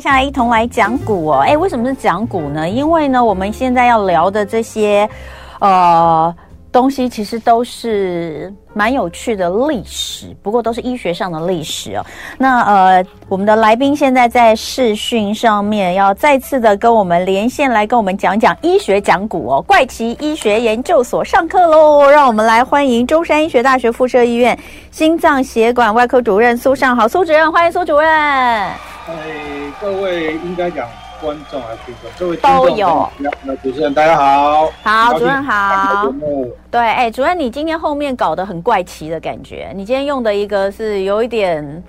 接下来一同来讲股哦，哎，为什么是讲股呢？因为呢，我们现在要聊的这些，呃。东西其实都是蛮有趣的历史，不过都是医学上的历史哦。那呃，我们的来宾现在在视讯上面要再次的跟我们连线，来跟我们讲讲医学讲股哦。怪奇医学研究所上课喽！让我们来欢迎中山医学大学附设医院心脏血管外科主任苏尚豪苏主任，欢迎苏主任。哎，各位应该讲。观众还是听众，各位都有。那主持人大家好，好，主任好。对，哎、欸，主任，你今天后面搞得很怪奇的感觉。你今天用的一个是有一点，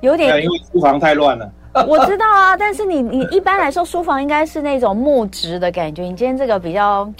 有点，因为书房太乱了。我知道啊，但是你你一般来说书房应该是那种木质的感觉，你今天这个比较。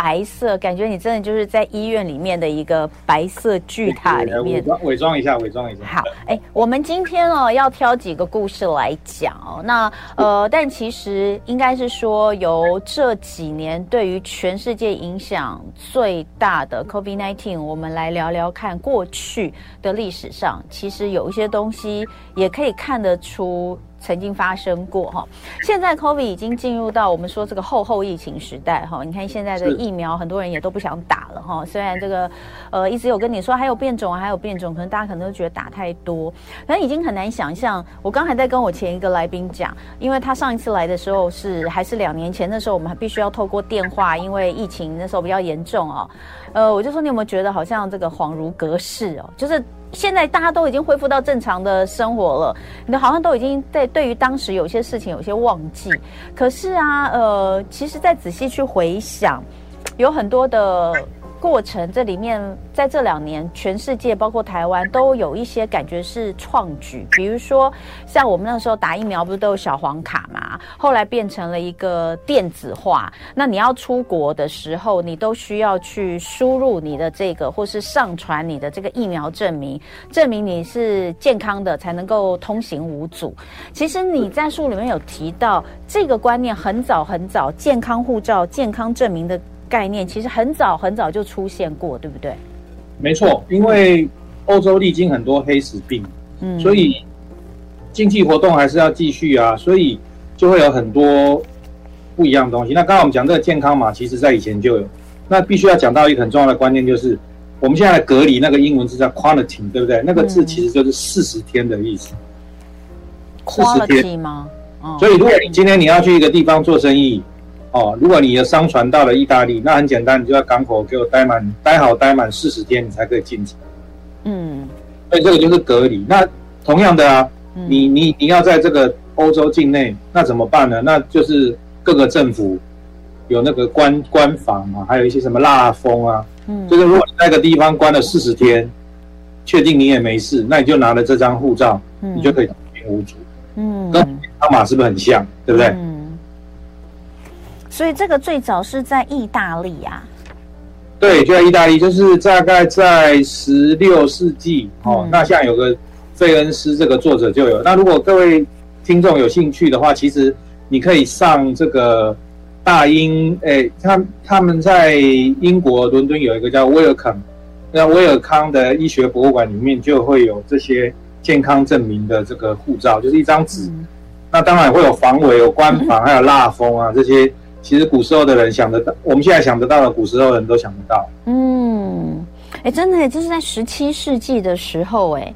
白色，感觉你真的就是在医院里面的一个白色巨塔里面。伪装一下，伪装一下。好，哎，我们今天哦要挑几个故事来讲哦。那呃，但其实应该是说，由这几年对于全世界影响最大的 COVID-19，我们来聊聊看过去的历史上，其实有一些东西也可以看得出。曾经发生过哈，现在 COVID 已经进入到我们说这个后后疫情时代哈。你看现在的疫苗，很多人也都不想打了哈。虽然这个呃一直有跟你说还有变种还有变种，可能大家可能都觉得打太多，可能已经很难想象。我刚才在跟我前一个来宾讲，因为他上一次来的时候是还是两年前，那时候我们还必须要透过电话，因为疫情那时候比较严重哦。呃，我就说你有没有觉得好像这个恍如隔世哦？就是。现在大家都已经恢复到正常的生活了，你好像都已经在对于当时有些事情有些忘记。可是啊，呃，其实再仔细去回想，有很多的。过程这里面，在这两年，全世界包括台湾都有一些感觉是创举，比如说像我们那时候打疫苗，不是都有小黄卡嘛？后来变成了一个电子化，那你要出国的时候，你都需要去输入你的这个，或是上传你的这个疫苗证明，证明你是健康的，才能够通行无阻。其实你在书里面有提到这个观念，很早很早，健康护照、健康证明的。概念其实很早很早就出现过，对不对？没错，因为欧洲历经很多黑死病，嗯，所以经济活动还是要继续啊，所以就会有很多不一样的东西。那刚刚我们讲这个健康码，其实在以前就有。那必须要讲到一个很重要的观念，就是我们现在的隔离那个英文字叫 quarantine，对不对？那个字其实就是四十天的意思。四十天吗？哦，所以如果你今天你要去一个地方做生意。哦，如果你的商船到了意大利，那很简单，你就在港口给我待满、待好、待满四十天，你才可以进城。嗯，所以这个就是隔离。那同样的啊，嗯、你你你要在这个欧洲境内，那怎么办呢？那就是各个政府有那个关关防嘛，还有一些什么蜡封啊。嗯，就是如果你在一个地方关了四十天，确定你也没事，那你就拿了这张护照，嗯、你就可以通行无阻。嗯，跟健康码是不是很像？对不对？嗯所以这个最早是在意大利呀、啊，对，就在意大利，就是大概在十六世纪哦。嗯、那像有个费恩斯这个作者就有。那如果各位听众有兴趣的话，其实你可以上这个大英，哎，他他们在英国伦敦有一个叫威尔康，那威尔康的医学博物馆里面就会有这些健康证明的这个护照，就是一张纸。嗯、那当然会有防伪、有官方，还有蜡封啊这些。其实古时候的人想得到，我们现在想得到的，古时候的人都想得到。嗯，哎，真的，这是在十七世纪的时候，哎，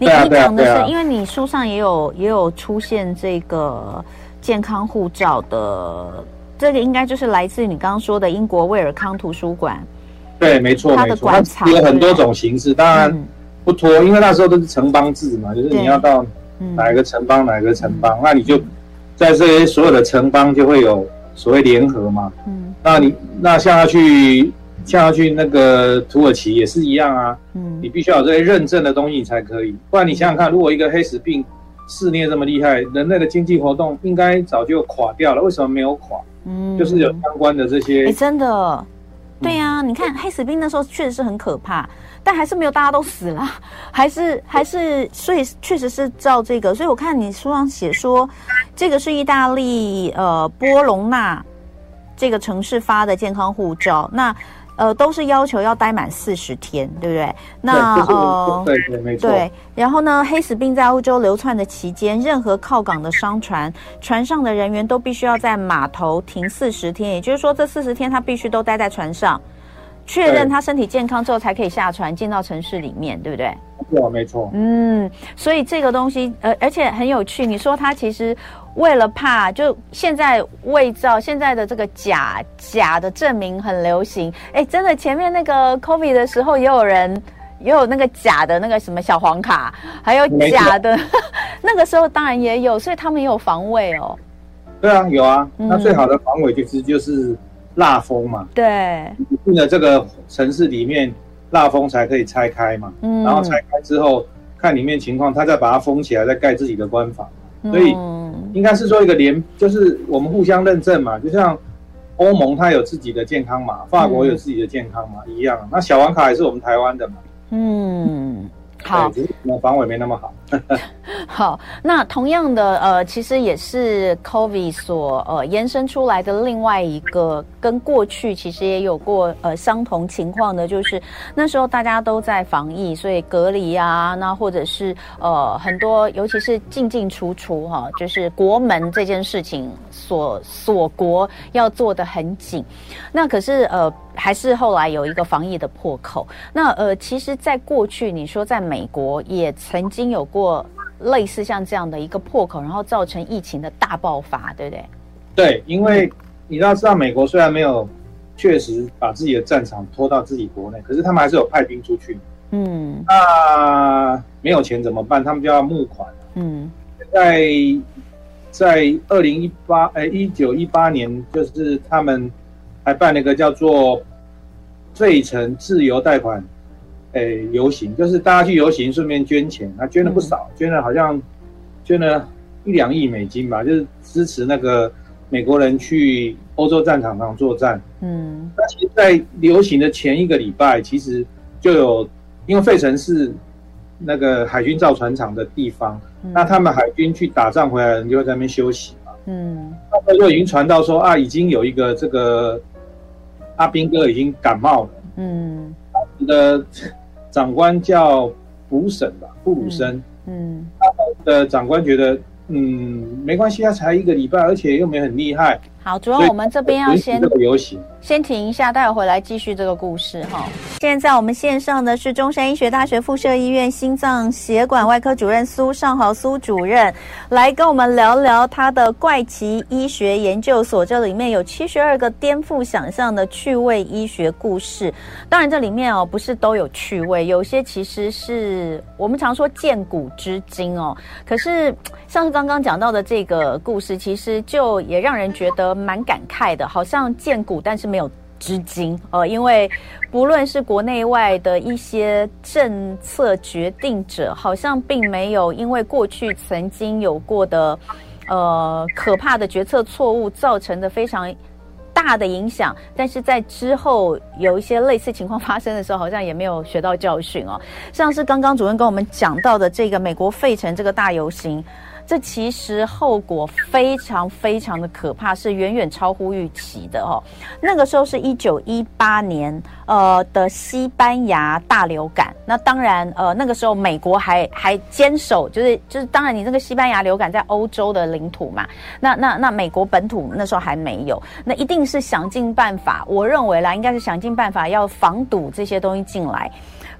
你你讲的是，因为你书上也有也有出现这个健康护照的，这个应该就是来自你刚刚说的英国威尔康图书馆。对，没错，没错，它有很多种形式，当然不脱，因为那时候都是城邦制嘛，就是你要到哪一个城邦，哪一个城邦，那你就在这些所有的城邦就会有。所谓联合嘛，嗯，那你那像要去像要去那个土耳其也是一样啊，嗯，你必须要有这些认证的东西你才可以，不然你想想看，如果一个黑死病肆虐这么厉害，人类的经济活动应该早就垮掉了，为什么没有垮？嗯，就是有相关的这些，哎，真的，对呀，啊，你看黑死病那时候确实是很可怕。但还是没有，大家都死了，还是还是，所以确实是照这个。所以我看你书上写说，这个是意大利呃波隆纳这个城市发的健康护照。那呃都是要求要待满四十天，对不对？那对、就是、呃，对对没错。对，然后呢，黑死病在欧洲流窜的期间，任何靠港的商船，船上的人员都必须要在码头停四十天，也就是说，这四十天他必须都待在船上。确认他身体健康之后，才可以下船进到城市里面，对不对？对，没错。嗯，所以这个东西，呃，而且很有趣。你说他其实为了怕，就现在伪造现在的这个假假的证明很流行。哎，真的，前面那个 COVID 的时候，也有人也有那个假的那个什么小黄卡，还有假的，那个时候当然也有，所以他们也有防伪哦。对啊，有啊。那最好的防伪就是就是。蜡封嘛，对，进了这个城市里面，蜡封才可以拆开嘛，嗯，然后拆开之后看里面情况，他再把它封起来，再盖自己的官房，所以应该是说一个联，就是我们互相认证嘛，就像欧盟它有自己的健康码，法国有自己的健康码一样，那小黄卡也是我们台湾的嘛，嗯。好，防伪没那么好。好，那同样的，呃，其实也是 COVID 所呃延伸出来的另外一个，跟过去其实也有过呃相同情况的，就是那时候大家都在防疫，所以隔离啊，那或者是呃很多，尤其是进进出出哈，就是国门这件事情锁锁国要做的很紧。那可是呃。还是后来有一个防疫的破口。那呃，其实，在过去，你说在美国也曾经有过类似像这样的一个破口，然后造成疫情的大爆发，对不对？对，因为你要知道，美国虽然没有确实把自己的战场拖到自己国内，可是他们还是有派兵出去。嗯，那没有钱怎么办？他们就要募款。嗯，在在二零一八哎一九一八年，就是他们还办了一个叫做。费城自由贷款，诶、欸，游行就是大家去游行，顺便捐钱，他捐了不少，嗯、捐了好像捐了一两亿美金吧，就是支持那个美国人去欧洲战场上作战。嗯，那其实，在游行的前一个礼拜，其实就有，因为费城是那个海军造船厂的地方，嗯、那他们海军去打仗回来人就会在那边休息嘛。嗯，那时候已经传到说啊，已经有一个这个。阿兵哥已经感冒了，嗯，他们的长官叫普审吧，布鲁森，嗯，他们的长官觉得，嗯，没关系，他才一个礼拜，而且又没很厉害。好，主任我们这边要先。先停一下，待会回来继续这个故事哈。现在在我们线上的是中山医学大学附设医院心脏血管外科主任苏尚豪苏主任，来跟我们聊聊他的怪奇医学研究所。这里面有七十二个颠覆想象的趣味医学故事。当然，这里面哦不是都有趣味，有些其实是我们常说见古知今哦。可是像是刚刚讲到的这个故事，其实就也让人觉得蛮感慨的，好像见古，但是。没有知今，呃，因为不论是国内外的一些政策决定者，好像并没有因为过去曾经有过的，呃，可怕的决策错误造成的非常大的影响，但是在之后有一些类似情况发生的时候，好像也没有学到教训哦。像是刚刚主任跟我们讲到的这个美国费城这个大游行。这其实后果非常非常的可怕，是远远超乎预期的哦。那个时候是一九一八年，呃的西班牙大流感。那当然，呃那个时候美国还还坚守，就是就是当然你这个西班牙流感在欧洲的领土嘛，那那那美国本土那时候还没有，那一定是想尽办法。我认为啦，应该是想尽办法要防堵这些东西进来。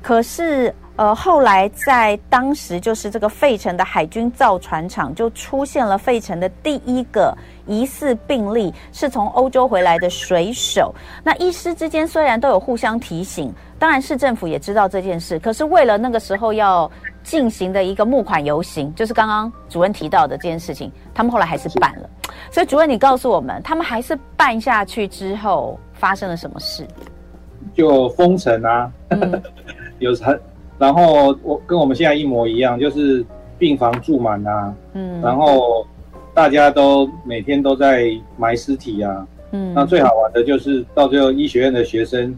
可是，呃，后来在当时就是这个费城的海军造船厂就出现了费城的第一个疑似病例，是从欧洲回来的水手。那医师之间虽然都有互相提醒，当然市政府也知道这件事，可是为了那个时候要进行的一个募款游行，就是刚刚主任提到的这件事情，他们后来还是办了。所以主任，你告诉我们，他们还是办下去之后发生了什么事？就封城啊。嗯 有很，然后我跟我们现在一模一样，就是病房住满啊，嗯，然后大家都每天都在埋尸体啊，嗯，那最好玩的就是到最后医学院的学生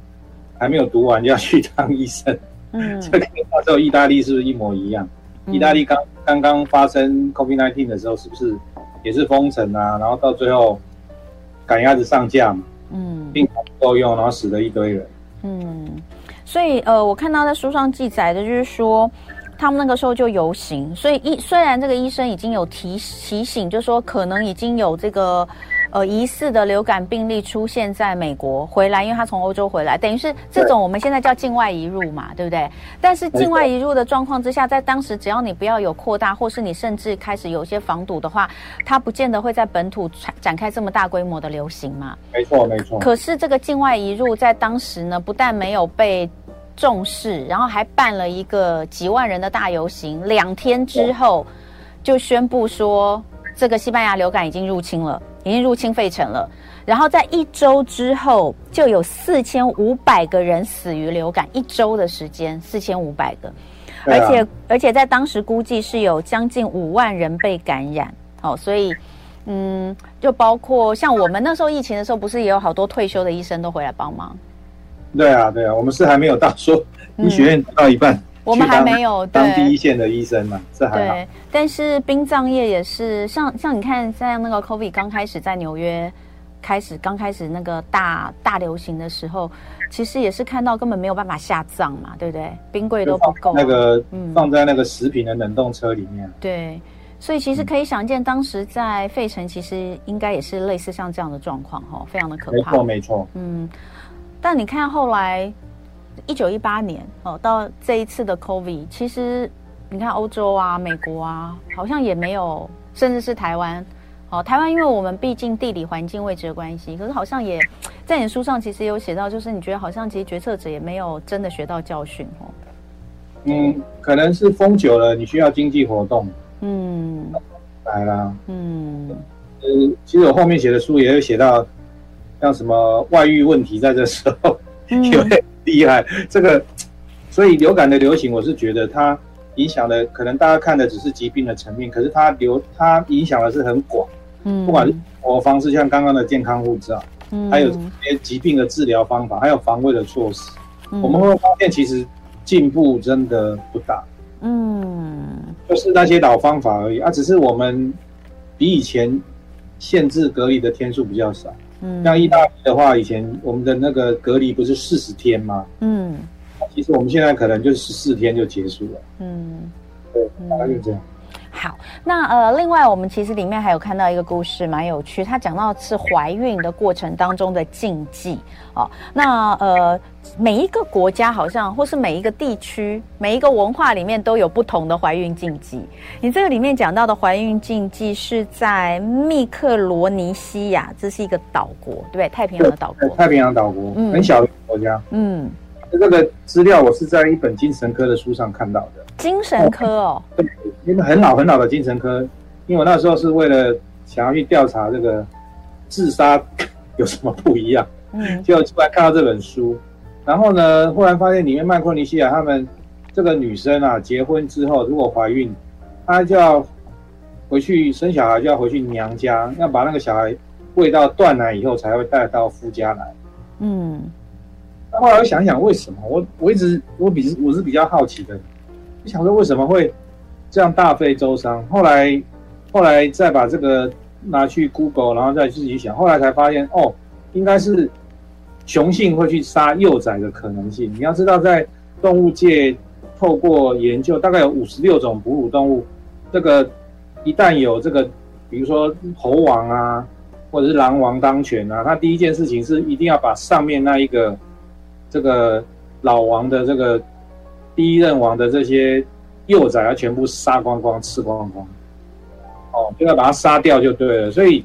还没有读完就要去当医生，嗯，这跟那时候意大利是不是一模一样？嗯、意大利刚刚刚发生 COVID-19 的时候，是不是也是封城啊？然后到最后赶鸭子上架嘛，嗯，病房不够用，然后死了一堆人。嗯，所以呃，我看到在书上记载的就是说，他们那个时候就游行，所以医虽然这个医生已经有提提醒，就说可能已经有这个。呃，疑似的流感病例出现在美国回来，因为他从欧洲回来，等于是这种我们现在叫境外移入嘛，对，不对？但是境外移入的状况之下，在当时只要你不要有扩大，或是你甚至开始有一些防堵的话，它不见得会在本土展开这么大规模的流行嘛。没错，没错。可是这个境外移入在当时呢，不但没有被重视，然后还办了一个几万人的大游行，两天之后就宣布说，这个西班牙流感已经入侵了。已经入侵费城了，然后在一周之后就有四千五百个人死于流感，一周的时间四千五百个，而且、啊、而且在当时估计是有将近五万人被感染，哦，所以嗯，就包括像我们那时候疫情的时候，不是也有好多退休的医生都回来帮忙？对啊，对啊，我们是还没有到说医学院到一半。嗯我们还没有当第一线的医生嘛，这还好。对，但是殡葬业也是，像像你看，像那个 COVID 刚开始在纽约开始刚开始那个大大流行的时候，其实也是看到根本没有办法下葬嘛，对不对？冰柜都不够。那个放在那个食品的冷冻车里面。嗯。对，所以其实可以想见，当时在费城其实应该也是类似像这样的状况哈，非常的可怕。没错，没错。嗯，但你看后来。一九一八年哦，到这一次的 COVID，其实你看欧洲啊、美国啊，好像也没有，甚至是台湾哦。台湾因为我们毕竟地理环境位置的关系，可是好像也在你书上其实有写到，就是你觉得好像其实决策者也没有真的学到教训哦。嗯，可能是封久了，你需要经济活动。嗯，来啦。嗯，呃，其实我后面写的书也有写到，像什么外遇问题，在这时候因为、嗯。厉害，这个，所以流感的流行，我是觉得它影响的可能大家看的只是疾病的层面，可是它流它影响的是很广，嗯，不管是生活方式，像刚刚的健康护照，嗯，还有这些疾病的治疗方法，还有防卫的措施，嗯，我们会发现其实进步真的不大，嗯，就是那些老方法而已啊，只是我们比以前限制隔离的天数比较少。嗯，像意大利的话，以前我们的那个隔离不是四十天吗？嗯，其实我们现在可能就十四天就结束了。嗯，对，大概就这样。好，那呃，另外我们其实里面还有看到一个故事，蛮有趣。他讲到是怀孕的过程当中的禁忌哦。那呃，每一个国家好像或是每一个地区、每一个文化里面都有不同的怀孕禁忌。你这个里面讲到的怀孕禁忌是在密克罗尼西亚，这是一个岛国，对不对？太平洋的岛国。太平洋岛国，嗯，很小的国家。嗯，这个资料我是在一本精神科的书上看到的。精神科哦。对因为很老很老的精神科，因为我那时候是为了想要去调查这个自杀有什么不一样，嗯，就突然看到这本书，然后呢，忽然发现里面麦克尼西亚他们这个女生啊，结婚之后如果怀孕，她就要回去生小孩，就要回去娘家，要把那个小孩喂到断奶以后才会带到夫家来，嗯，那后来我想想为什么，我我一直我比我是比较好奇的，我想说为什么会。这样大费周章，后来，后来再把这个拿去 Google，然后再自己想，后来才发现哦，应该是雄性会去杀幼崽的可能性。你要知道，在动物界透过研究，大概有五十六种哺乳动物，这个一旦有这个，比如说猴王啊，或者是狼王当权啊，他第一件事情是一定要把上面那一个这个老王的这个第一任王的这些。幼崽要全部杀光光、吃光光，哦，就要把它杀掉就对了。所以，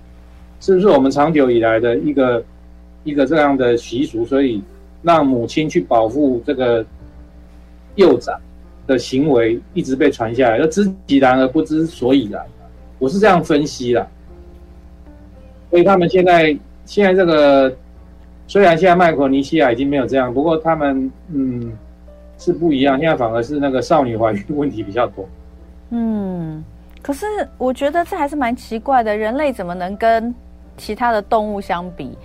是不是我们长久以来的一个一个这样的习俗？所以，让母亲去保护这个幼崽的行为一直被传下来，要知其然而不知所以然。我是这样分析啦。所以他们现在现在这个，虽然现在麦克尼西亚已经没有这样，不过他们嗯。是不一样，现在反而是那个少女怀孕问题比较多。嗯，可是我觉得这还是蛮奇怪的，人类怎么能跟其他的动物相比？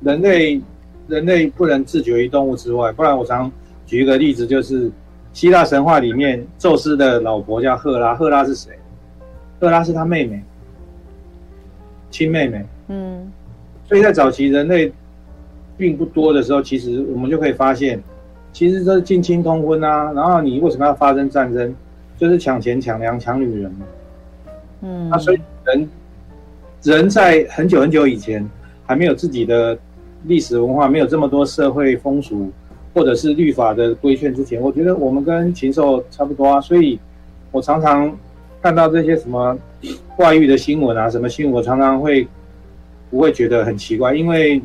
人类，人类不能自绝于动物之外，不然我常举一个例子，就是希腊神话里面，宙斯的老婆叫赫拉，赫拉是谁？赫拉是他妹妹，亲妹妹。嗯，所以在早期人类并不多的时候，其实我们就可以发现，其实这是近亲通婚啊。然后你为什么要发生战争？就是抢钱、抢粮、抢女人嘛。嗯，那所以人人在很久很久以前还没有自己的历史文化，没有这么多社会风俗或者是律法的规劝之前，我觉得我们跟禽兽差不多啊。所以我常常看到这些什么 外遇的新闻啊，什么新闻，我常常会。不会觉得很奇怪，因为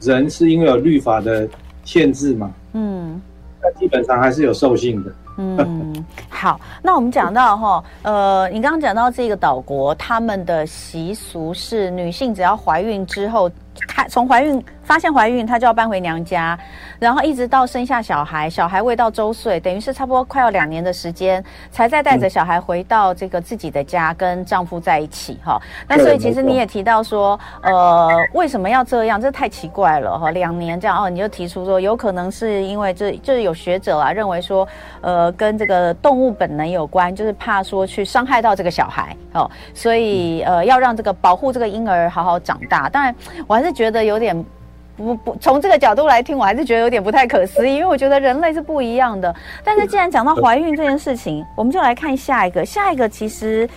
人是因为有律法的限制嘛，嗯，那基本上还是有兽性的。嗯，好，那我们讲到哈，呃，你刚刚讲到这个岛国，他们的习俗是女性只要怀孕之后，她从怀孕。发现怀孕，她就要搬回娘家，然后一直到生下小孩，小孩未到周岁，等于是差不多快要两年的时间，才再带着小孩回到这个自己的家，跟丈夫在一起哈。那所以其实你也提到说，呃，为什么要这样？这太奇怪了哈，两年这样哦，你就提出说，有可能是因为这就是有学者啊认为说，呃，跟这个动物本能有关，就是怕说去伤害到这个小孩哦，所以呃要让这个保护这个婴儿好好长大。当然，我还是觉得有点。不不，从这个角度来听，我还是觉得有点不太可思议，因为我觉得人类是不一样的。但是既然讲到怀孕这件事情，我们就来看下一个。下一个其实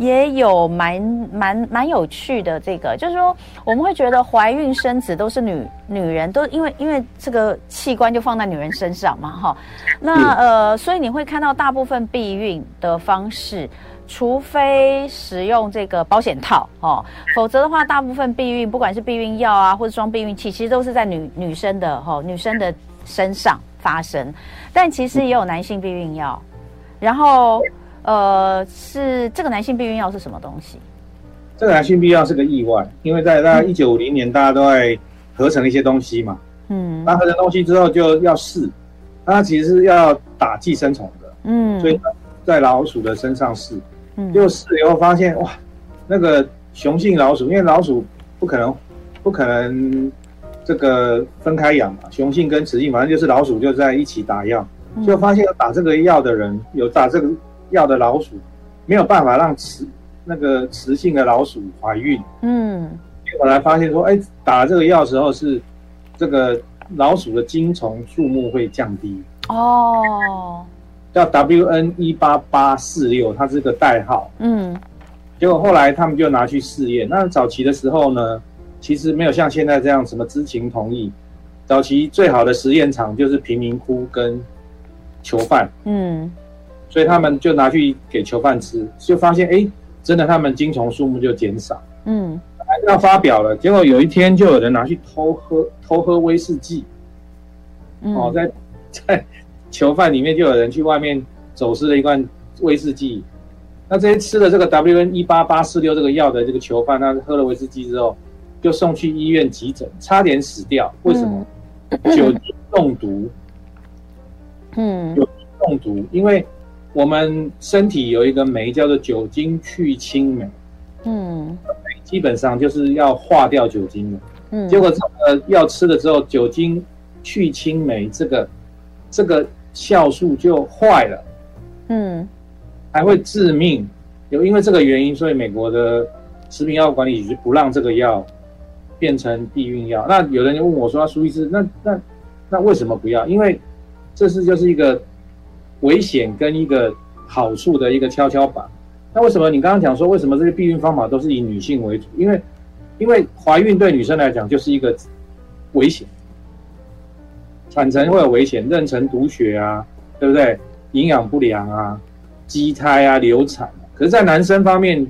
也有蛮蛮蛮有趣的，这个就是说，我们会觉得怀孕生子都是女女人，都因为因为这个器官就放在女人身上嘛，哈。那呃，所以你会看到大部分避孕的方式。除非使用这个保险套哦，否则的话，大部分避孕，不管是避孕药啊，或者装避孕器，其实都是在女女生的哦，女生的身上发生。但其实也有男性避孕药，然后呃，是这个男性避孕药是什么东西？这个男性避孕药是个意外，因为在大概一九五零年，大家都在合成一些东西嘛，嗯，那合成东西之后就要试，它其实是要打寄生虫的，嗯，所以在老鼠的身上试。嗯。就试以后发现哇，那个雄性老鼠，因为老鼠不可能不可能这个分开养嘛，雄性跟雌性反正就是老鼠就在一起打药，就发现打这个药的人有打这个药的老鼠没有办法让雌那个雌性的老鼠怀孕，嗯，结果来发现说，哎，打这个药时候是这个老鼠的精虫数目会降低哦。叫 WN 一八八四六，它是个代号。嗯，结果后来他们就拿去试验。那早期的时候呢，其实没有像现在这样什么知情同意。早期最好的实验场就是贫民窟跟囚犯。嗯，所以他们就拿去给囚犯吃，就发现哎，真的他们精虫数目就减少。嗯，要发表了，结果有一天就有人拿去偷喝偷喝威士忌。嗯、哦，在 在。囚犯里面就有人去外面走私了一罐威士忌，那这些吃了这个 WN 一八八四六这个药的这个囚犯，他喝了威士忌之后，就送去医院急诊，差点死掉。为什么？嗯、酒精中毒。嗯，酒精中毒，因为我们身体有一个酶叫做酒精去氢酶。嗯，基本上就是要化掉酒精的。嗯，结果这个药吃了之后，酒精去氢酶这个这个。酵素就坏了，嗯，还会致命。有因为这个原因，所以美国的食品药物管理局不让这个药变成避孕药。那有人就问我说：“苏医师，那那那为什么不要？因为这是就是一个危险跟一个好处的一个跷跷板。那为什么你刚刚讲说为什么这些避孕方法都是以女性为主？因为因为怀孕对女生来讲就是一个危险。”产程会有危险，妊娠毒血啊，对不对？营养不良啊，畸胎啊，流产。可是，在男生方面，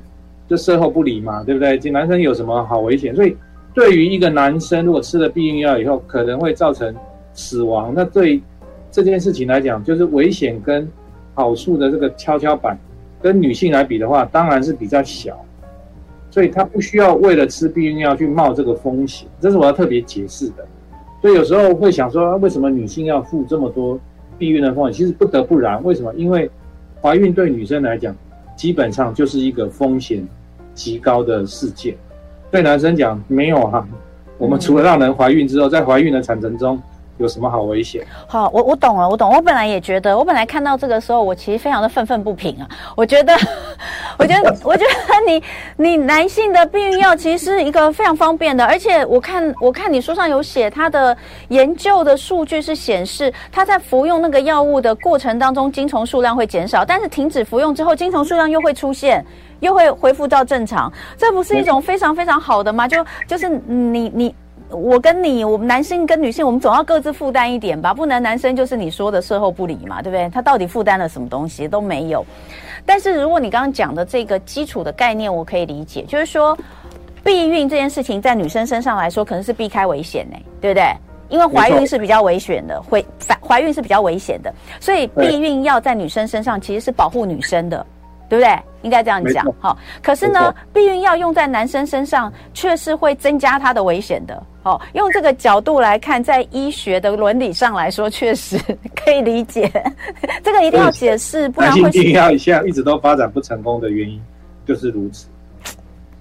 就事后不理嘛，对不对？这男生有什么好危险？所以，对于一个男生，如果吃了避孕药以后，可能会造成死亡，那对这件事情来讲，就是危险跟好处的这个跷跷板，跟女性来比的话，当然是比较小。所以，他不需要为了吃避孕药去冒这个风险，这是我要特别解释的。所以有时候会想说，为什么女性要付这么多避孕的风险？其实不得不然。为什么？因为怀孕对女生来讲，基本上就是一个风险极高的事件。对男生讲没有啊，我们除了让人怀孕之后，在怀孕的产程中，有什么好危险？好，我我懂了，我懂。我本来也觉得，我本来看到这个时候，我其实非常的愤愤不平啊。我觉得，我觉得，我觉得你你男性的避孕药其实是一个非常方便的，而且我看我看你书上有写，它的研究的数据是显示，它在服用那个药物的过程当中，精虫数量会减少，但是停止服用之后，精虫数量又会出现，又会恢复到正常。这不是一种非常非常好的吗？就就是你你。我跟你，我们男性跟女性，我们总要各自负担一点吧，不能男生就是你说的事后不理嘛，对不对？他到底负担了什么东西都没有。但是如果你刚刚讲的这个基础的概念，我可以理解，就是说避孕这件事情在女生身上来说，可能是避开危险呢，对不对？因为怀孕是比较危险的，会反怀孕是比较危险的，所以避孕药在女生身上其实是保护女生的。对不对？应该这样讲。好，可是呢，避孕药用在男生身上，却是会增加他的危险的。好，用这个角度来看，在医学的伦理上来说，确实 可以理解。这个一定要解释，不然会。男性避孕药现在一直都发展不成功的原因就是如此。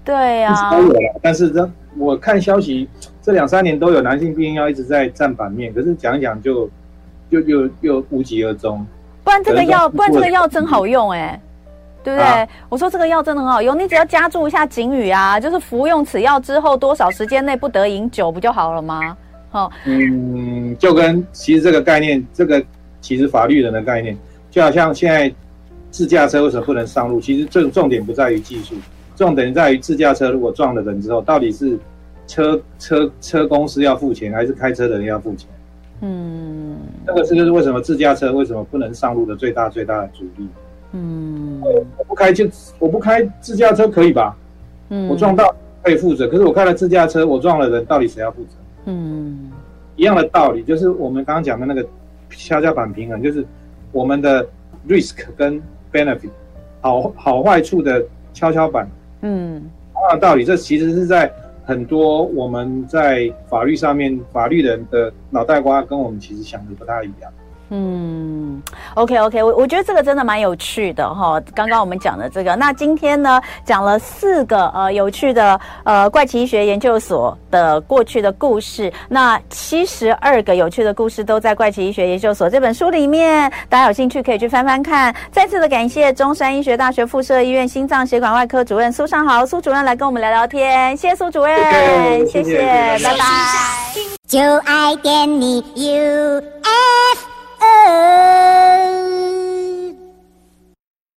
对呀、啊，都有了，但是这我看消息，这两三年都有男性避孕药一直在占版面，可是讲一讲就就又又无疾而终。不然这个药，不然这个药真好用哎、欸。对不对？啊、我说这个药真的很好用，你只要加注一下警语啊，就是服用此药之后多少时间内不得饮酒，不就好了吗？哦，嗯，就跟其实这个概念，这个其实法律人的概念，就好像现在自驾车为什么不能上路？其实这个重点不在于技术，重点在于自驾车如果撞了人之后，到底是车车车公司要付钱，还是开车的人要付钱？嗯，这个是就是为什么自驾车为什么不能上路的最大最大的阻力。嗯，我不开就我不开自驾车可以吧？嗯，我撞到可以负责，可是我开了自驾车，我撞了人，到底谁要负责？嗯，一样的道理，就是我们刚刚讲的那个跷跷板平衡，就是我们的 risk 跟 benefit 好好坏处的跷跷板。嗯，同样的道理，这其实是在很多我们在法律上面，法律人的脑袋瓜跟我们其实想的不大一样。嗯，OK OK，我我觉得这个真的蛮有趣的哈。刚刚我们讲的这个，那今天呢讲了四个呃有趣的呃怪奇医学研究所的过去的故事，那七十二个有趣的故事都在怪奇医学研究所这本书里面，大家有兴趣可以去翻翻看。再次的感谢中山医学大学附设医院心脏血管外科主任苏尚豪苏主任来跟我们聊聊天，谢谢苏主任，谢谢，谢谢，拜拜。就爱点你 ơi